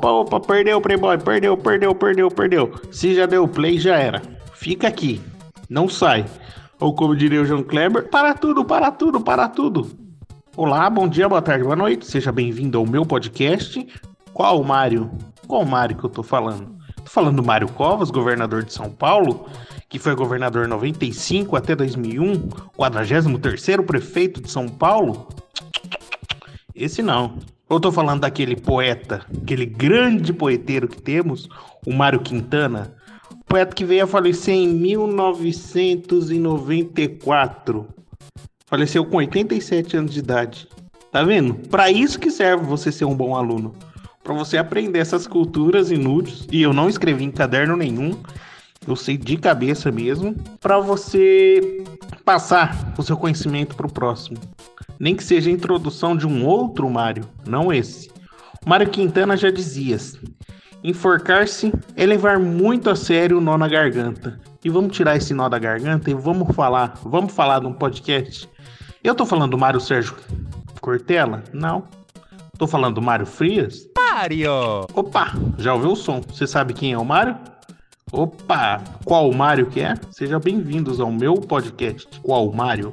opa, opa, perdeu, Playboy, perdeu, perdeu, perdeu, perdeu. Se já deu play, já era. Fica aqui, não sai. Ou como diria o João Kleber, para tudo, para tudo, para tudo. Olá, bom dia, boa tarde, boa noite. Seja bem-vindo ao meu podcast. Qual Mário? Qual Mário que eu tô falando? Tô falando do Mário Covas, governador de São Paulo, que foi governador 95 até 2001, 43º prefeito de São Paulo. Esse não. Eu tô falando daquele poeta, aquele grande poeteiro que temos, o Mário Quintana, poeta que veio a falecer em 1994. Faleceu com 87 anos de idade. Tá vendo? Para isso que serve você ser um bom aluno. Para você aprender essas culturas inúteis. E eu não escrevi em caderno nenhum. Eu sei de cabeça mesmo. Para você passar o seu conhecimento para o próximo nem que seja a introdução de um outro Mário, não esse. Mário Quintana já dizia: enforcar-se é levar muito a sério o nó na garganta. E vamos tirar esse nó da garganta e vamos falar, vamos falar num podcast. Eu tô falando do Mário Sérgio Cortella? Não. Tô falando do Mário Frias? Mário! Opa, já ouviu o som? Você sabe quem é o Mário? Opa, qual o Mário que é? Sejam bem-vindos ao meu podcast. Qual o Mário?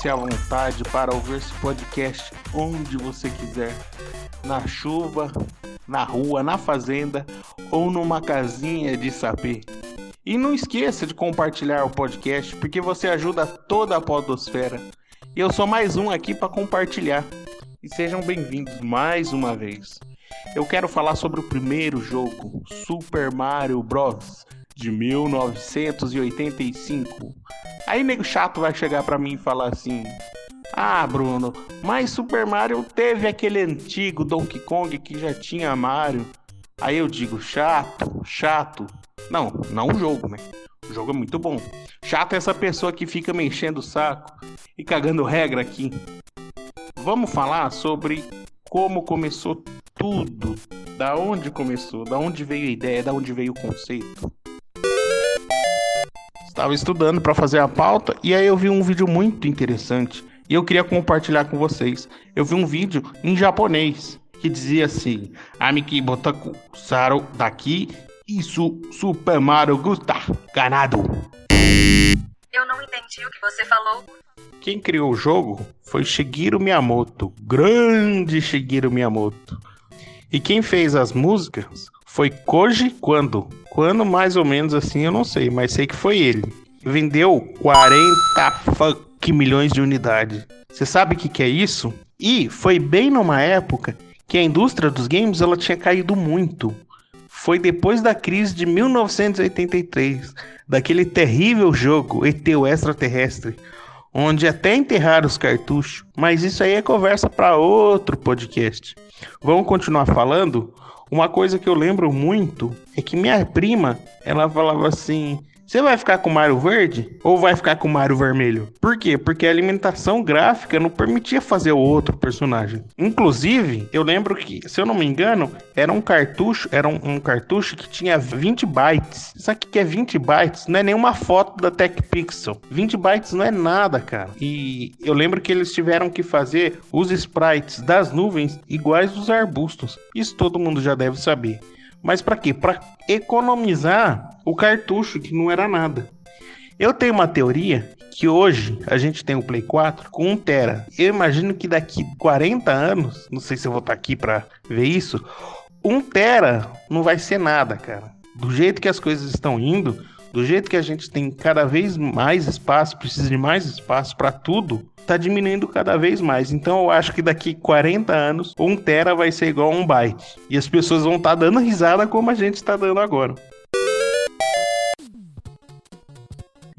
Sinta-se à vontade para ouvir esse podcast onde você quiser, na chuva, na rua, na fazenda ou numa casinha de sapê. E não esqueça de compartilhar o podcast, porque você ajuda toda a podosfera. E eu sou mais um aqui para compartilhar. E sejam bem-vindos mais uma vez. Eu quero falar sobre o primeiro jogo, Super Mario Bros. de 1985. Aí nego chato vai chegar para mim e falar assim: ah, Bruno, mas Super Mario teve aquele antigo Donkey Kong que já tinha Mario. Aí eu digo, chato, chato. Não, não o jogo, né? O jogo é muito bom. Chato é essa pessoa que fica me enchendo o saco e cagando regra aqui. Vamos falar sobre como começou tudo. Da onde começou, da onde veio a ideia, da onde veio o conceito. Estava estudando para fazer a pauta e aí eu vi um vídeo muito interessante e eu queria compartilhar com vocês. Eu vi um vídeo em japonês que dizia assim: Amiki Botaku Saro daqui isso Super Mario Gusta ganado. Eu não entendi o que você falou. Quem criou o jogo foi Shigeru Miyamoto, grande Shigeru Miyamoto. E quem fez as músicas foi Koji Quando. Quando mais ou menos assim, eu não sei, mas sei que foi ele. Vendeu 40 fuck milhões de unidades. Você sabe o que, que é isso? E foi bem numa época que a indústria dos games ela tinha caído muito. Foi depois da crise de 1983, daquele terrível jogo ET o Extraterrestre, onde até enterraram os cartuchos, mas isso aí é conversa para outro podcast. Vamos continuar falando? Uma coisa que eu lembro muito é que minha prima, ela falava assim: você vai ficar com o Mario verde ou vai ficar com o Mario vermelho? Por quê? Porque a alimentação gráfica não permitia fazer o outro personagem. Inclusive, eu lembro que, se eu não me engano, era um cartucho, era um, um cartucho que tinha 20 bytes. Isso aqui que é 20 bytes não é nenhuma foto da TechPixel. 20 bytes não é nada, cara. E eu lembro que eles tiveram que fazer os sprites das nuvens iguais dos arbustos. Isso todo mundo já deve saber. Mas para quê? Para economizar o cartucho, que não era nada. Eu tenho uma teoria que hoje a gente tem o Play 4 com 1 tera. Eu imagino que daqui 40 anos, não sei se eu vou estar aqui para ver isso, 1 tera não vai ser nada, cara. Do jeito que as coisas estão indo, do jeito que a gente tem cada vez mais espaço, precisa de mais espaço para tudo, tá diminuindo cada vez mais. Então eu acho que daqui 40 anos, 1 tera vai ser igual a 1 byte. E as pessoas vão estar tá dando risada como a gente está dando agora.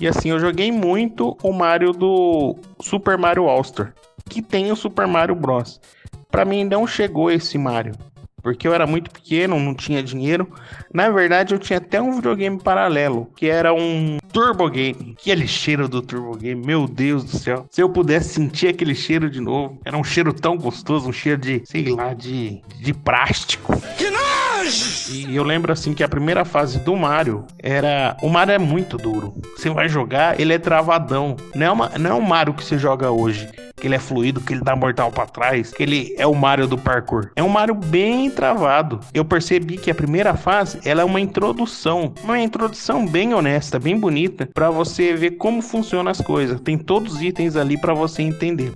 E assim, eu joguei muito o Mario do Super Mario All-Star, que tem o Super Mario Bros. Para mim não chegou esse Mario. Porque eu era muito pequeno, não tinha dinheiro. Na verdade, eu tinha até um videogame paralelo, que era um Turbo Game. Aquele cheiro do Turbo Game, meu Deus do céu. Se eu pudesse sentir aquele cheiro de novo, era um cheiro tão gostoso, um cheiro de, sei lá, de, de plástico. Que nojo! E eu lembro assim que a primeira fase do Mario era. O Mario é muito duro. Você vai jogar, ele é travadão. Não é, uma, não é um Mario que você joga hoje que ele é fluido, que ele dá mortal para trás, que ele é o Mario do parkour. É um Mario bem travado. Eu percebi que a primeira fase, ela é uma introdução, uma introdução bem honesta, bem bonita, para você ver como funcionam as coisas. Tem todos os itens ali para você entender.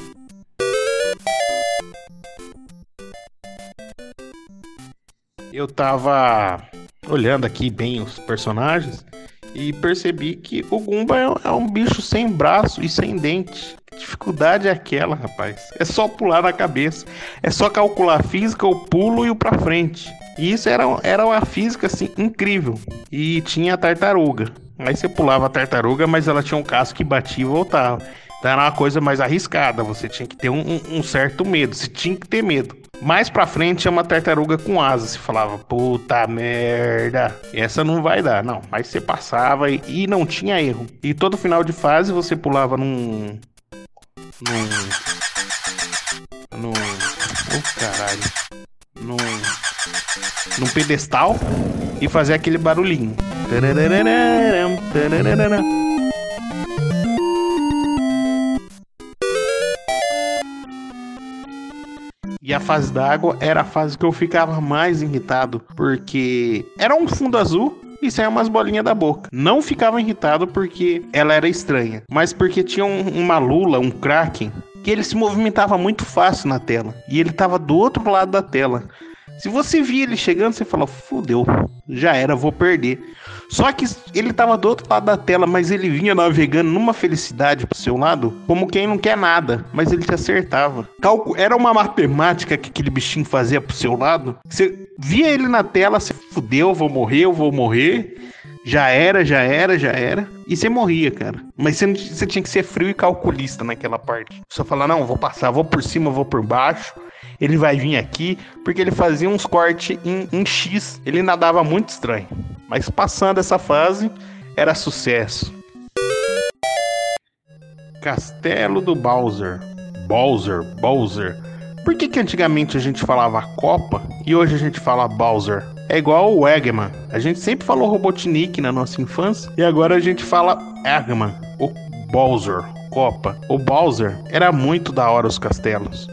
Eu tava olhando aqui bem os personagens e percebi que o Goomba é um bicho sem braço e sem dente. Que dificuldade é aquela, rapaz? É só pular na cabeça. É só calcular a física, o pulo e o pra frente. E isso era, era uma física assim incrível. E tinha a tartaruga. Aí você pulava a tartaruga, mas ela tinha um casco que batia e voltava. Então era uma coisa mais arriscada. Você tinha que ter um, um certo medo. Você tinha que ter medo. Mais pra frente é uma tartaruga com asas. Você falava, puta merda, essa não vai dar. Não, mas você passava e, e não tinha erro. E todo final de fase você pulava num. num. num. Oh, caralho. Num. num pedestal e fazia aquele barulhinho. Tararararam, tararararam. A fase d'água era a fase que eu ficava mais irritado, porque era um fundo azul e saia umas bolinhas da boca. Não ficava irritado porque ela era estranha, mas porque tinha um, uma lula, um kraken, que ele se movimentava muito fácil na tela. E ele estava do outro lado da tela. Se você via ele chegando, você fala, fudeu, já era, vou perder. Só que ele tava do outro lado da tela, mas ele vinha navegando numa felicidade pro seu lado, como quem não quer nada, mas ele te acertava. Era uma matemática que aquele bichinho fazia pro seu lado. Você via ele na tela, você fudeu, vou morrer, eu vou morrer. Já era, já era, já era. E você morria, cara. Mas você, você tinha que ser frio e calculista naquela parte. Só falar, não, vou passar, vou por cima, vou por baixo ele vai vir aqui, porque ele fazia uns cortes em, em X. Ele nadava muito estranho. Mas passando essa fase, era sucesso. Castelo do Bowser. Bowser, Bowser. Por que, que antigamente a gente falava Copa e hoje a gente fala Bowser? É igual o Eggman. A gente sempre falou Robotnik na nossa infância e agora a gente fala Eggman, o Bowser, Copa. O Bowser era muito da hora os castelos.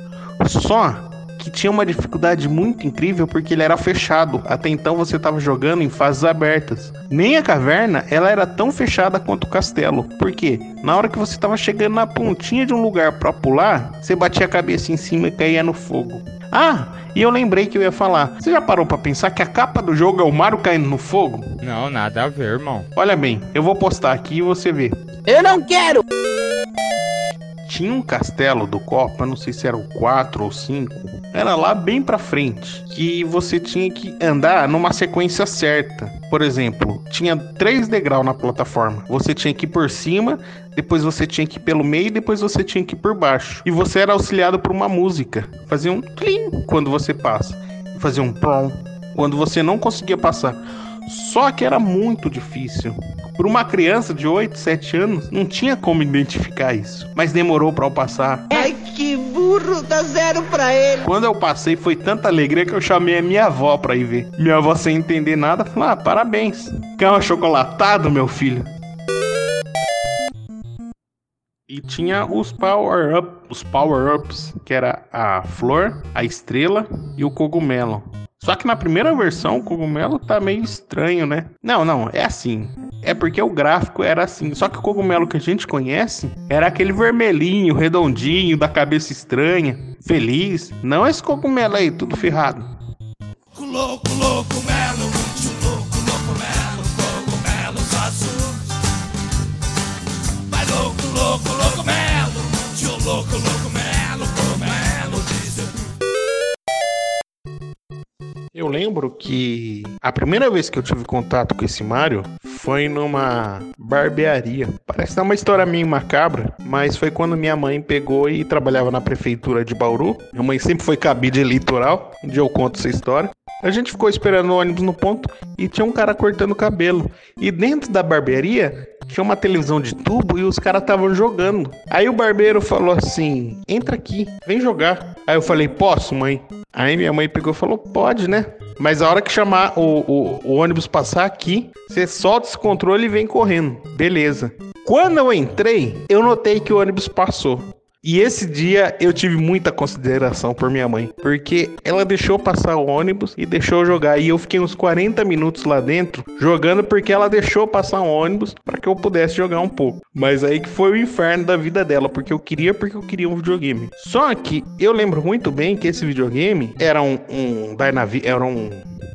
Só que tinha uma dificuldade muito incrível porque ele era fechado. Até então você estava jogando em fases abertas. Nem a caverna ela era tão fechada quanto o castelo. Por quê? Na hora que você estava chegando na pontinha de um lugar para pular, você batia a cabeça em cima e caía no fogo. Ah, e eu lembrei que eu ia falar. Você já parou para pensar que a capa do jogo é o Mario caindo no fogo? Não, nada a ver, irmão. Olha bem, eu vou postar aqui e você vê. Eu não quero! Tinha um castelo do Copa, não sei se era o 4 ou 5, era lá bem pra frente, que você tinha que andar numa sequência certa. Por exemplo, tinha três degraus na plataforma. Você tinha que ir por cima, depois você tinha que ir pelo meio depois você tinha que ir por baixo. E você era auxiliado por uma música. Fazia um tlim quando você passa. Fazia um prom quando você não conseguia passar. Só que era muito difícil. Por uma criança de 8, 7 anos, não tinha como identificar isso. Mas demorou para eu passar. Ai, que burro, dá zero pra ele. Quando eu passei, foi tanta alegria que eu chamei a minha avó pra ir ver. Minha avó, sem entender nada, falou: Ah, parabéns. Quer um achocolatado, meu filho? E tinha os power up, os power ups, que era a flor, a estrela e o cogumelo. Só que na primeira versão o cogumelo tá meio estranho, né? Não, não, é assim. É porque o gráfico era assim. Só que o cogumelo que a gente conhece era aquele vermelhinho, redondinho, da cabeça estranha, feliz. Não esse cogumelo aí, tudo ferrado. Louco, que a primeira vez que eu tive contato com esse Mario foi numa barbearia. Parece dar uma história meio macabra, mas foi quando minha mãe pegou e trabalhava na prefeitura de Bauru. Minha mãe sempre foi cabide eleitoral, um dia eu conto essa história. A gente ficou esperando o ônibus no ponto e tinha um cara cortando cabelo. E dentro da barbearia tinha uma televisão de tubo e os caras estavam jogando. Aí o barbeiro falou assim: entra aqui, vem jogar. Aí eu falei: posso, mãe? Aí minha mãe pegou e falou: pode, né? Mas a hora que chamar o, o, o ônibus passar aqui, você solta esse controle e vem correndo. Beleza. Quando eu entrei, eu notei que o ônibus passou. E esse dia eu tive muita consideração por minha mãe, porque ela deixou passar o ônibus e deixou jogar. E eu fiquei uns 40 minutos lá dentro jogando porque ela deixou passar o ônibus para que eu pudesse jogar um pouco. Mas aí que foi o inferno da vida dela, porque eu queria porque eu queria um videogame. Só que eu lembro muito bem que esse videogame era um, um Dynavi, era um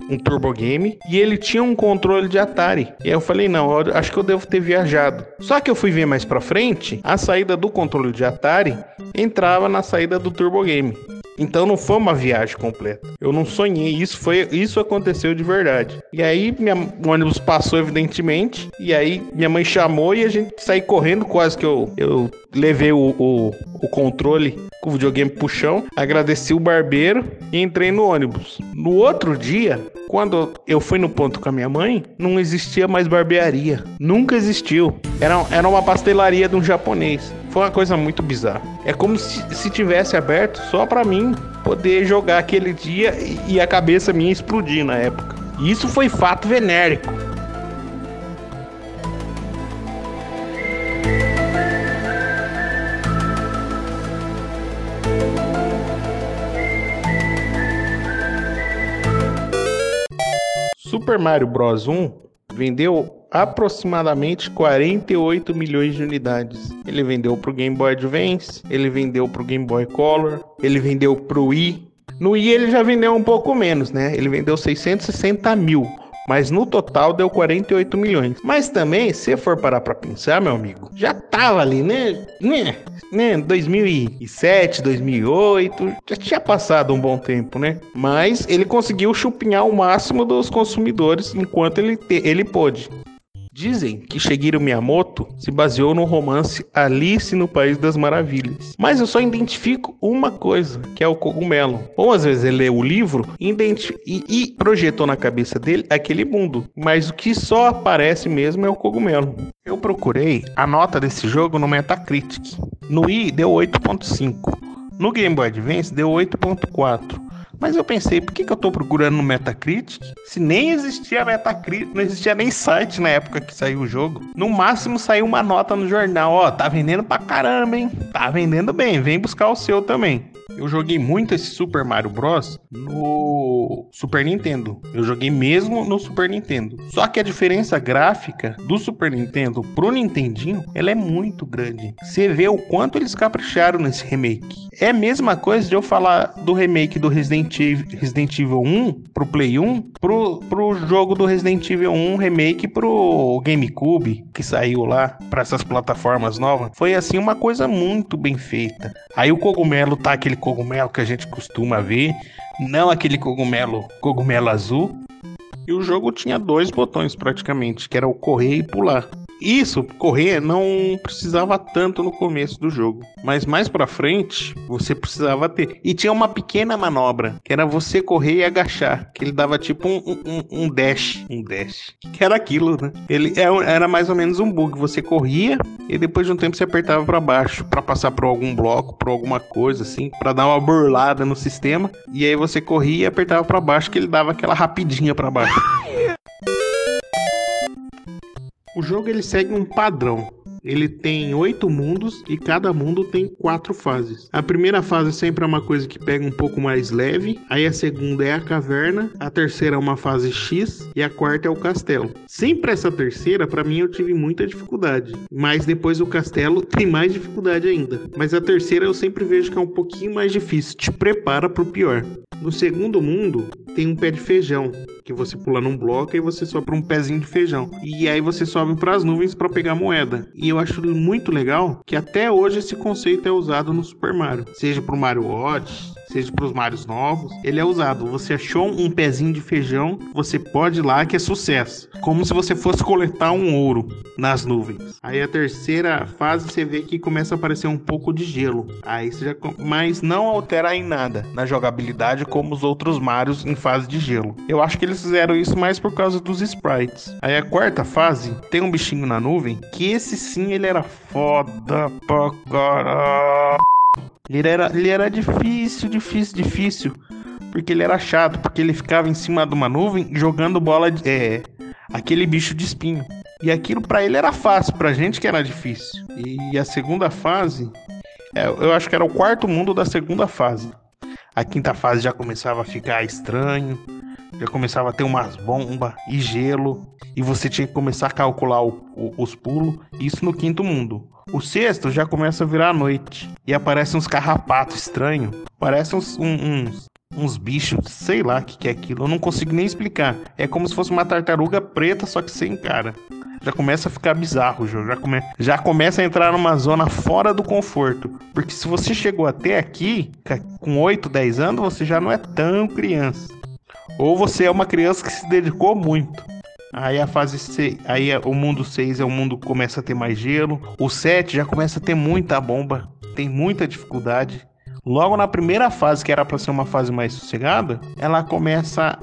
um Turbo Game e ele tinha um controle de Atari. E aí eu falei, não, eu acho que eu devo ter viajado. Só que eu fui ver mais pra frente, a saída do controle de Atari entrava na saída do Turbo Game. Então não foi uma viagem completa. Eu não sonhei, isso foi, isso aconteceu de verdade. E aí minha, o ônibus passou evidentemente, e aí minha mãe chamou e a gente saiu correndo, quase que eu, eu levei o, o, o controle com o videogame pro chão, agradeci o barbeiro e entrei no ônibus. No outro dia, quando eu fui no ponto com a minha mãe, não existia mais barbearia. Nunca existiu. Era, era uma pastelaria de um japonês. Foi uma coisa muito bizarra. É como se, se tivesse aberto só para mim poder jogar aquele dia e, e a cabeça minha explodir na época. Isso foi fato venérico. Super Mario Bros 1 vendeu aproximadamente 48 milhões de unidades. Ele vendeu para o Game Boy Advance, ele vendeu para o Game Boy Color, ele vendeu para o Wii. No Wii ele já vendeu um pouco menos, né? Ele vendeu 660 mil mas no total deu 48 milhões. Mas também, se for parar para pensar, meu amigo, já tava ali, né? Né? né? 2007, 2008, já tinha passado um bom tempo, né? Mas ele conseguiu chupinhar o máximo dos consumidores enquanto ele, ele pôde. Dizem que Shigeru Miyamoto se baseou no romance Alice no País das Maravilhas. Mas eu só identifico uma coisa, que é o cogumelo. Ou às vezes ele lê o livro e, e projetou na cabeça dele aquele mundo. Mas o que só aparece mesmo é o cogumelo. Eu procurei a nota desse jogo no Metacritic. No i deu 8.5. No Game Boy Advance deu 8.4. Mas eu pensei, por que, que eu tô procurando no Metacritic? Se nem existia Metacritic, não existia nem site na época que saiu o jogo. No máximo saiu uma nota no jornal, ó, tá vendendo pra caramba, hein? Tá vendendo bem, vem buscar o seu também. Eu joguei muito esse Super Mario Bros no Super Nintendo. Eu joguei mesmo no Super Nintendo. Só que a diferença gráfica do Super Nintendo pro Nintendinho, ela é muito grande. Você vê o quanto eles capricharam nesse remake. É a mesma coisa de eu falar do remake do Resident Evil, Resident Evil 1 pro Play 1 pro, pro jogo do Resident Evil 1 remake pro GameCube que saiu lá para essas plataformas novas. Foi assim uma coisa muito bem feita. Aí o cogumelo tá aquele cogumelo que a gente costuma ver, não aquele cogumelo, cogumelo azul. E o jogo tinha dois botões praticamente, que era o correr e pular. Isso, correr não precisava tanto no começo do jogo, mas mais para frente você precisava ter. E tinha uma pequena manobra, que era você correr e agachar, que ele dava tipo um, um, um dash, um dash, que era aquilo, né? Ele é era mais ou menos um bug, você corria e depois de um tempo você apertava para baixo para passar por algum bloco, por alguma coisa assim, para dar uma burlada no sistema, e aí você corria e apertava para baixo que ele dava aquela rapidinha para baixo. O jogo ele segue um padrão. Ele tem oito mundos e cada mundo tem quatro fases. A primeira fase sempre é uma coisa que pega um pouco mais leve, aí a segunda é a caverna, a terceira é uma fase X e a quarta é o castelo. Sempre essa terceira, para mim, eu tive muita dificuldade, mas depois o castelo tem mais dificuldade ainda. Mas a terceira eu sempre vejo que é um pouquinho mais difícil, te prepara para o pior. No segundo mundo tem um pé de feijão, que você pula num bloco e você sobe para um pezinho de feijão. E aí você sobe para as nuvens para pegar moeda. E eu acho muito legal que até hoje esse conceito é usado no Super Mario, seja pro Mario Odyssey, seja para os Marios novos, ele é usado. Você achou um pezinho de feijão, você pode ir lá que é sucesso. Como se você fosse coletar um ouro nas nuvens. Aí a terceira fase você vê que começa a aparecer um pouco de gelo. Aí você já, mas não altera em nada na jogabilidade como os outros Marios em fase de gelo. Eu acho que eles fizeram isso mais por causa dos sprites. Aí a quarta fase tem um bichinho na nuvem que esse sim ele era foda pra caralho. Ele era, ele era difícil, difícil, difícil. Porque ele era chato, porque ele ficava em cima de uma nuvem jogando bola de. É, aquele bicho de espinho. E aquilo para ele era fácil, pra gente que era difícil. E a segunda fase, é, eu acho que era o quarto mundo da segunda fase. A quinta fase já começava a ficar estranho, já começava a ter umas bombas e gelo, e você tinha que começar a calcular o, o, os pulos, isso no quinto mundo. O sexto já começa a virar noite, e aparecem uns carrapatos estranhos, parecem uns, uns, uns bichos, sei lá o que, que é aquilo, eu não consigo nem explicar. É como se fosse uma tartaruga preta, só que sem cara. Já começa a ficar bizarro o jogo, já, come... já começa a entrar numa zona fora do conforto. Porque se você chegou até aqui, com 8, 10 anos, você já não é tão criança. Ou você é uma criança que se dedicou muito. Aí a fase 6, aí o mundo 6 é o mundo que começa a ter mais gelo. O 7 já começa a ter muita bomba, tem muita dificuldade. Logo na primeira fase, que era para ser uma fase mais sossegada, ela começa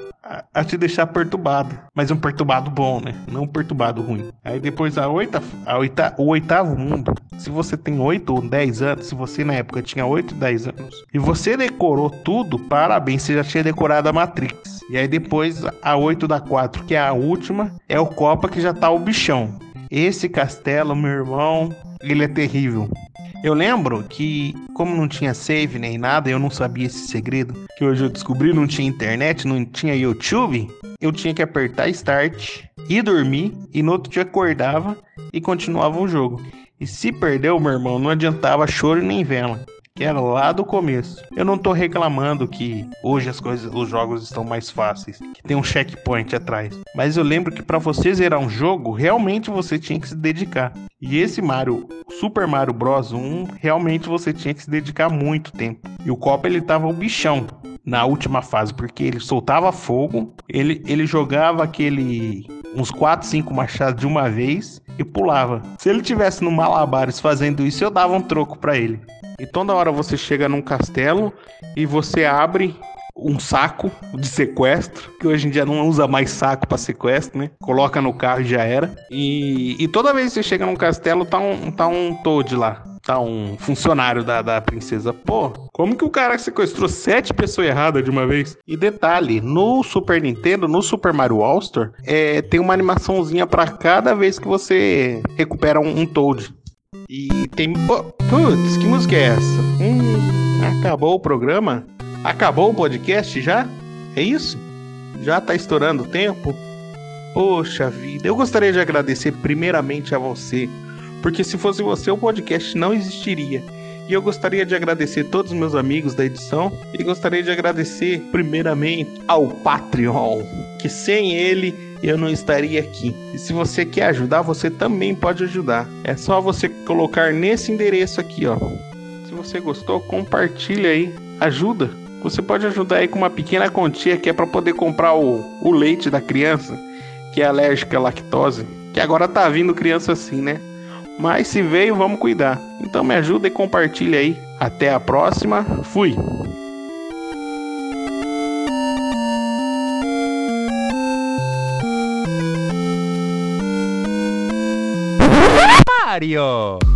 a, te deixar perturbado. Mas um perturbado bom, né? Não um perturbado ruim. Aí depois a oita, a oita, o oitavo mundo. Se você tem 8 ou 10 anos, se você na época tinha 8, 10 anos, e você decorou tudo, parabéns, você já tinha decorado a Matrix. E aí depois a 8 da 4, que é a última, é o Copa que já tá o bichão. Esse castelo, meu irmão, ele é terrível. Eu lembro que, como não tinha save nem nada, eu não sabia esse segredo. Que hoje eu descobri, não tinha internet, não tinha YouTube. Eu tinha que apertar Start e dormir. E no outro dia acordava e continuava o jogo. E se perdeu, meu irmão, não adiantava choro nem vela que era lá do começo. Eu não tô reclamando que hoje as coisas, os jogos estão mais fáceis, que tem um checkpoint atrás. Mas eu lembro que para você zerar um jogo, realmente você tinha que se dedicar. E esse Mario, Super Mario Bros 1, realmente você tinha que se dedicar muito tempo. E o Copa ele tava o bichão na última fase, porque ele soltava fogo, ele, ele jogava aquele uns 4, 5 machados de uma vez e pulava. Se ele tivesse no Malabares fazendo isso, eu dava um troco para ele. E toda hora você chega num castelo e você abre um saco de sequestro, que hoje em dia não usa mais saco para sequestro, né? Coloca no carro e já era. E, e toda vez que você chega num castelo, tá um, tá um Toad lá. Tá um funcionário da, da princesa. Pô, como que o cara sequestrou sete pessoas erradas de uma vez? E detalhe, no Super Nintendo, no Super Mario All-Star, é, tem uma animaçãozinha para cada vez que você recupera um, um Toad. E tem. putz, que música é essa? Hum, acabou o programa? Acabou o podcast já? É isso? Já tá estourando o tempo? Poxa vida, eu gostaria de agradecer primeiramente a você, porque se fosse você o podcast não existiria. E eu gostaria de agradecer todos os meus amigos da edição e gostaria de agradecer primeiramente ao Patreon, que sem ele eu não estaria aqui. E se você quer ajudar, você também pode ajudar. É só você colocar nesse endereço aqui, ó. Se você gostou, compartilha aí, ajuda. Você pode ajudar aí com uma pequena quantia que é para poder comprar o, o leite da criança que é alérgica à lactose, que agora tá vindo criança assim, né? Mas se veio, vamos cuidar. Então me ajuda e compartilha aí. Até a próxima. Fui. Mario.